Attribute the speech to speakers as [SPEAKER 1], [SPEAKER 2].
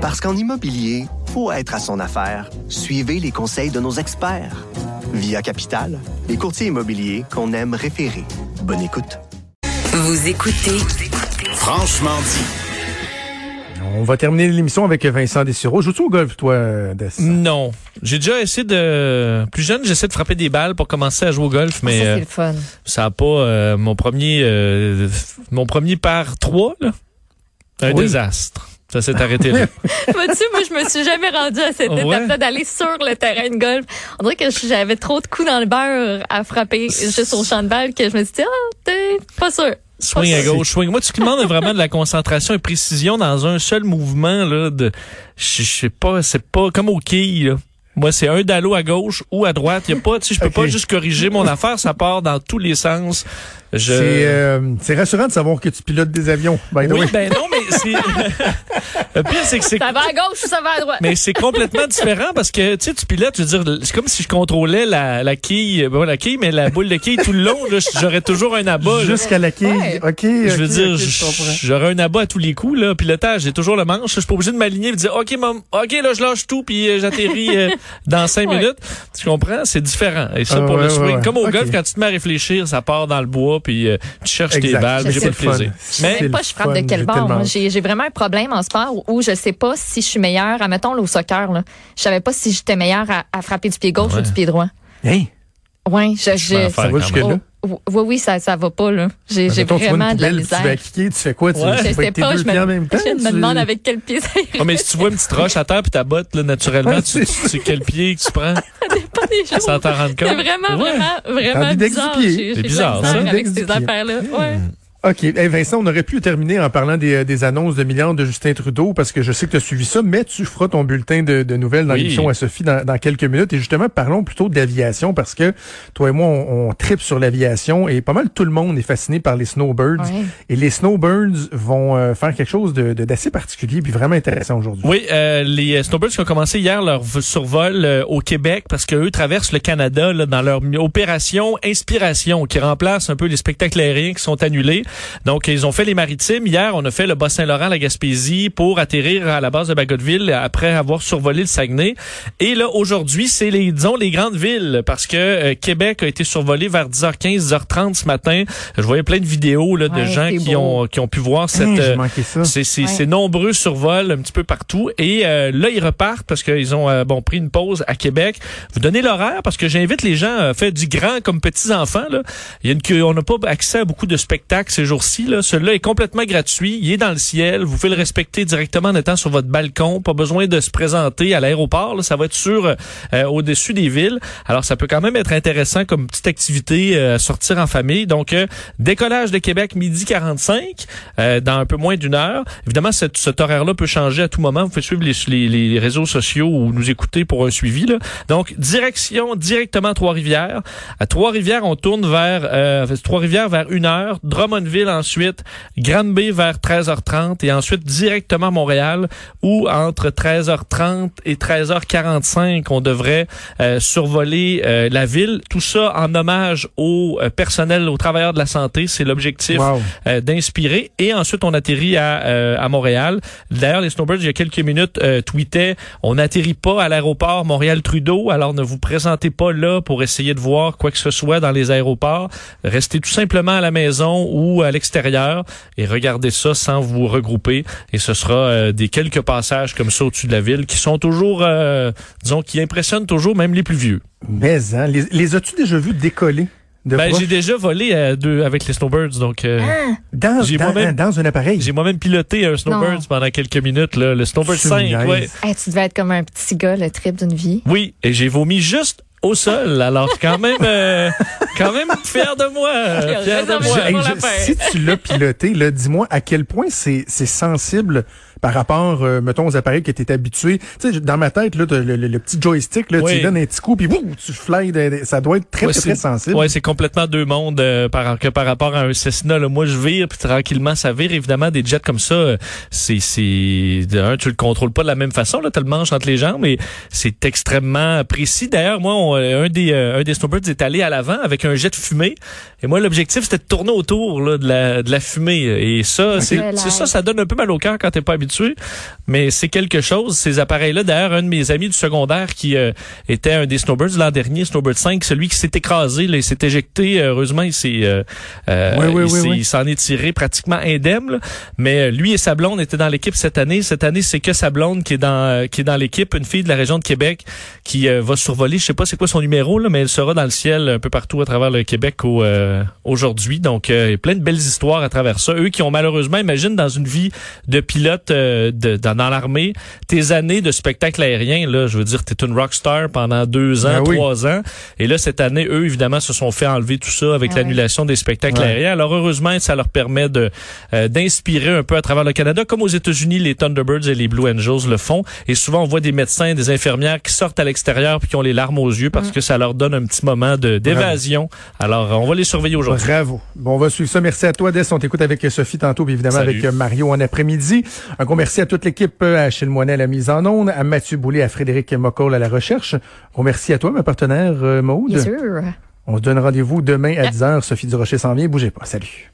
[SPEAKER 1] Parce qu'en immobilier, faut être à son affaire. Suivez les conseils de nos experts. Via Capital, les courtiers immobiliers qu'on aime référer. Bonne écoute.
[SPEAKER 2] Vous écoutez
[SPEAKER 3] Franchement dit.
[SPEAKER 4] On va terminer l'émission avec Vincent Dessureau. Joues-tu au golf, toi, Des?
[SPEAKER 5] Non. J'ai déjà essayé de... Plus jeune, j'essaie de frapper des balles pour commencer à jouer au golf, mais
[SPEAKER 6] ça,
[SPEAKER 5] euh,
[SPEAKER 6] c'est le fun.
[SPEAKER 5] ça a pas... euh, mon premier euh, mon premier par trois, là, un
[SPEAKER 4] Oui.
[SPEAKER 5] désastre. Ça s'est arrêté là.
[SPEAKER 6] Vois-tu, moi, je me suis jamais rendue à cette
[SPEAKER 5] Ouais.
[SPEAKER 6] étape-là d'aller sur le terrain de golf. On dirait que j'avais trop de coups dans le beurre à frapper juste au champ de balle que je me suis dit, ah, t'es pas sûr.
[SPEAKER 5] Swing à gauche, swing. Moi, tu demandes vraiment de la concentration et précision dans un seul mouvement, là, de, je sais pas, c'est pas comme au quilles, là. Moi, c'est un dallo à gauche ou à droite. Y a pas, tu sais, je peux pas juste corriger mon affaire. Ça part dans tous les sens. Je...
[SPEAKER 4] C'est euh, c'est rassurant de savoir que tu pilotes des avions, by the
[SPEAKER 5] oui,
[SPEAKER 4] way.
[SPEAKER 5] ben non, mais le pire, c'est que c'est,
[SPEAKER 6] Ça va à gauche ou ça va à droite?
[SPEAKER 5] mais c'est complètement différent parce que, tu sais, tu pilotes, je veux dire, c'est comme si je contrôlais la, la quille, ben, la quille, mais la boule de quille tout le long, là, j'aurais toujours un abat.
[SPEAKER 4] Jusqu'à la quille.
[SPEAKER 6] Ouais.
[SPEAKER 4] OK,
[SPEAKER 5] Je veux dire, j'aurais un abat à tous les coups, là. Pilotage, j'ai toujours le manche. Je suis pas obligé de m'aligner et de dire, OK, OK, là, je lâche tout puis euh, j'atterris euh, dans cinq
[SPEAKER 6] Ouais.
[SPEAKER 5] minutes. Tu comprends? C'est différent. Et ça,
[SPEAKER 4] Ah,
[SPEAKER 5] pour
[SPEAKER 4] ouais,
[SPEAKER 5] le swing,
[SPEAKER 4] ouais.
[SPEAKER 5] comme au golf, quand tu te mets à réfléchir, ça part dans le bois puis euh, tu cherches tes balles.
[SPEAKER 6] Je
[SPEAKER 5] J'ai pas de plaisir.
[SPEAKER 6] Je sais
[SPEAKER 5] Mais
[SPEAKER 6] pas je frappe de quel bord. J'ai j'ai vraiment un problème en sport où je sais pas si je suis meilleure. Admettons, là, au soccer, là. Je savais pas si j'étais meilleure à, à frapper du pied gauche
[SPEAKER 5] Ouais.
[SPEAKER 6] ou du pied droit.
[SPEAKER 4] Hein?
[SPEAKER 6] Ouais, je, je,
[SPEAKER 4] Ça va jusque-là?
[SPEAKER 5] même.
[SPEAKER 6] Oh, oui, oui, ça, ça va pas, là. J'ai
[SPEAKER 4] Mettons,
[SPEAKER 6] vraiment de la
[SPEAKER 4] Tu vas
[SPEAKER 6] misère.
[SPEAKER 4] tu fais quoi? Tu
[SPEAKER 5] Ouais.
[SPEAKER 4] tu
[SPEAKER 6] Je
[SPEAKER 4] fais
[SPEAKER 6] sais pas,
[SPEAKER 4] deux
[SPEAKER 6] je
[SPEAKER 4] pieds en même
[SPEAKER 6] me,
[SPEAKER 4] temps?
[SPEAKER 6] je me
[SPEAKER 4] tu-
[SPEAKER 6] demande avec quel pied ça
[SPEAKER 5] Ouais, mais si tu vois une petite roche à terre puis t'abottes, là, naturellement,
[SPEAKER 4] Ouais,
[SPEAKER 5] tu, tu quel pied que tu prends
[SPEAKER 6] dépend des jours.
[SPEAKER 5] sans t'en rendre compte.
[SPEAKER 6] C'est vraiment,
[SPEAKER 5] Ouais.
[SPEAKER 6] vraiment, vraiment bizarre.
[SPEAKER 5] C'est bizarre, ça.
[SPEAKER 6] avec ces affaires-là. Ouais.
[SPEAKER 4] OK. Hey Vincent, on aurait pu terminer en parlant des, euh, des annonces de milliards de Justin Trudeau parce que je sais que tu as suivi ça, mais tu feras ton bulletin de, de nouvelles dans
[SPEAKER 5] Oui.
[SPEAKER 4] l'émission à Sophie dans, dans quelques minutes. Et justement, parlons plutôt d'aviation parce que toi et moi, on, on tripe sur l'aviation et pas mal tout le monde est fasciné par les snowbirds. Et les snowbirds vont euh, faire quelque chose de de- d'assez particulier puis vraiment intéressant aujourd'hui.
[SPEAKER 5] Oui, euh, les euh, Snowbirds qui ont commencé hier leur survol euh, au Québec parce qu'eux traversent le Canada là, dans leur opération Inspiration qui remplace un peu les spectacles aériens qui sont annulés. Donc, ils ont fait les maritimes. Hier, on a fait le Bas-Saint-Laurent, la Gaspésie pour atterrir à la base de Bagotville après avoir survolé le Saguenay. Et là, aujourd'hui, c'est les, disons, les grandes villes parce que euh, Québec a été survolé vers 10h15, 10h30 ce matin. Je voyais plein de vidéos là, de gens qui
[SPEAKER 6] beau.
[SPEAKER 5] ont, qui ont pu voir cette... Euh, c'est
[SPEAKER 6] Ouais.
[SPEAKER 5] c'est nombreux survols un petit peu partout et euh, là ils repartent parce qu'ils ont euh, bon pris une pause à Québec. Vous donnez l'horaire parce que j'invite les gens à faire du grand comme petits enfants là. Il y a une on n'a pas accès à beaucoup de spectacles ces jours-ci là. Celui-là est complètement gratuit, il est dans le ciel, vous pouvez le respecter directement en étant sur votre balcon, pas besoin de se présenter à l'aéroport, ça va être sur euh, au-dessus des villes. Alors ça peut quand même être intéressant comme petite activité euh, sortir en famille. Donc euh, décollage de Québec midi 45 euh, dans un peu moins d'une heure. Évidemment, cet, cet horaire-là peut changer à tout moment. Vous pouvez suivre les, les, les réseaux sociaux ou nous écouter pour un suivi. Là. Donc, direction directement à Trois-Rivières. À Trois-Rivières, on tourne vers euh, Trois-Rivières vers une heure. Drummondville ensuite. Granby vers 13h30 et ensuite directement à Montréal où entre 13h30 et 13h45, on devrait euh, survoler euh, la ville. Tout ça en hommage au euh, personnel, aux travailleurs de la santé. C'est l'objectif
[SPEAKER 4] Wow.
[SPEAKER 5] euh, d'inspirer. Et ensuite, on atterrit à, à Montréal. D'ailleurs, les Snowbirds, il y a quelques minutes, tweetaient, on n'atterrit pas à l'aéroport Montréal-Trudeau, alors ne vous présentez pas là pour essayer de voir quoi que ce soit dans les aéroports. Restez tout simplement à la maison ou à l'extérieur et regardez ça sans vous regrouper. Et ce sera euh, des quelques passages comme ça au-dessus de la ville qui sont toujours, euh, disons, qui impressionnent toujours même les plus vieux.
[SPEAKER 4] Mais hein, les, les as-tu déjà vus décoller? De
[SPEAKER 5] Ben, j'ai déjà volé euh, deux avec les Snowbirds, donc... euh,
[SPEAKER 4] dans,
[SPEAKER 5] j'ai
[SPEAKER 4] dans,
[SPEAKER 5] moi-même-
[SPEAKER 4] dans un appareil.
[SPEAKER 5] J'ai moi-même piloté un Snowbirds
[SPEAKER 6] Non.
[SPEAKER 5] pendant quelques minutes, là, le Snowbird
[SPEAKER 4] Tu
[SPEAKER 5] 5.
[SPEAKER 4] niaises.
[SPEAKER 5] Ouais.
[SPEAKER 6] Hey, tu devais être comme un petit gars, le trip d'une vie.
[SPEAKER 5] Oui, et j'ai vomi juste au sol. Alors quand même, euh, quand même fier de moi, euh, fier de moi.
[SPEAKER 4] Hey, je- si tu l'as piloté, là, dis-moi à quel point c'est c'est sensible par rapport, euh, mettons, aux appareils que tu es habitué. Tu sais, dans ma tête, là, le, le- le petit joystick, là, tu
[SPEAKER 5] Oui.
[SPEAKER 4] lui donnes un petit coup, puis boum, tu fly. de- ça doit être très,
[SPEAKER 5] Ouais,
[SPEAKER 4] très, très sensible.
[SPEAKER 5] Ouais, c'est complètement deux mondes euh, par, que par rapport à un Cessna. Là. Moi, je vire, puis tranquillement, ça vire. Évidemment, des jets comme ça, euh, c'est, un, tu le contrôles pas de la même façon. Là, t'as le manche entre les jambes, mais c'est extrêmement précis. D'ailleurs, moi, on- un des, euh, un des snowbirds est allé à l'avant avec un jet de fumée. Et moi, l'objectif, c'était de tourner autour là, de, la, de la fumée. Et ça, c'est,
[SPEAKER 6] Relax.
[SPEAKER 5] c'est ça, ça donne un peu mal au cœur quand t'es pas habitué mais c'est quelque chose. Ces appareils-là, d'ailleurs, un de mes amis du secondaire qui euh, était un des snowbirds l'an dernier, snowbird 5, celui qui s'est écrasé, là, il s'est éjecté. Heureusement, il s'est, euh, euh il s'en est tiré pratiquement indemne. Mais lui et sa blonde étaient dans l'équipe cette année. Cette année, c'est que sa blonde qui est dans qui est dans l'équipe, une fille de la région de Québec qui va survoler. Je sais pas c'est quoi son numéro là, mais elle sera dans le ciel un peu partout à travers le Québec au, aujourd'hui. Donc, il y a plein de belles histoires à travers ça. Eux qui ont malheureusement, imagine dans une vie de pilote de, dans dans l'armée, tes années de spectacle aérien, là, je veux dire, t'es une rockstar pendant deux ans, ben trois ans. Et là, cette année, eux, évidemment, se sont fait enlever tout ça avec ah l'annulation des spectacles aériens. Alors, heureusement, ça leur permet de euh, d'inspirer un peu à travers le Canada, comme aux États-Unis, les Thunderbirds et les Blue Angels le font. Et souvent, on voit des médecins, des infirmières qui sortent à l'extérieur puis qui ont les larmes aux yeux parce mm. que ça leur donne un petit moment de d'évasion. Alors, on va les surveiller aujourd'hui.
[SPEAKER 4] Bravo. Bon, on va suivre ça. Merci à toi, Des. On t'écoute avec Sophie tantôt, puis évidemment avec Mario en après-midi. Un gros merci à toute l'équipe à Achille Moinet à la mise en onde, à Mathieu Boulay, à Frédéric Mocol à la recherche. On merci à toi, ma partenaire euh, Maude.
[SPEAKER 6] Bien sûr.
[SPEAKER 4] On se donne rendez-vous demain à 10h. Sophie Durocher s'en vient. Bougez pas. Salut.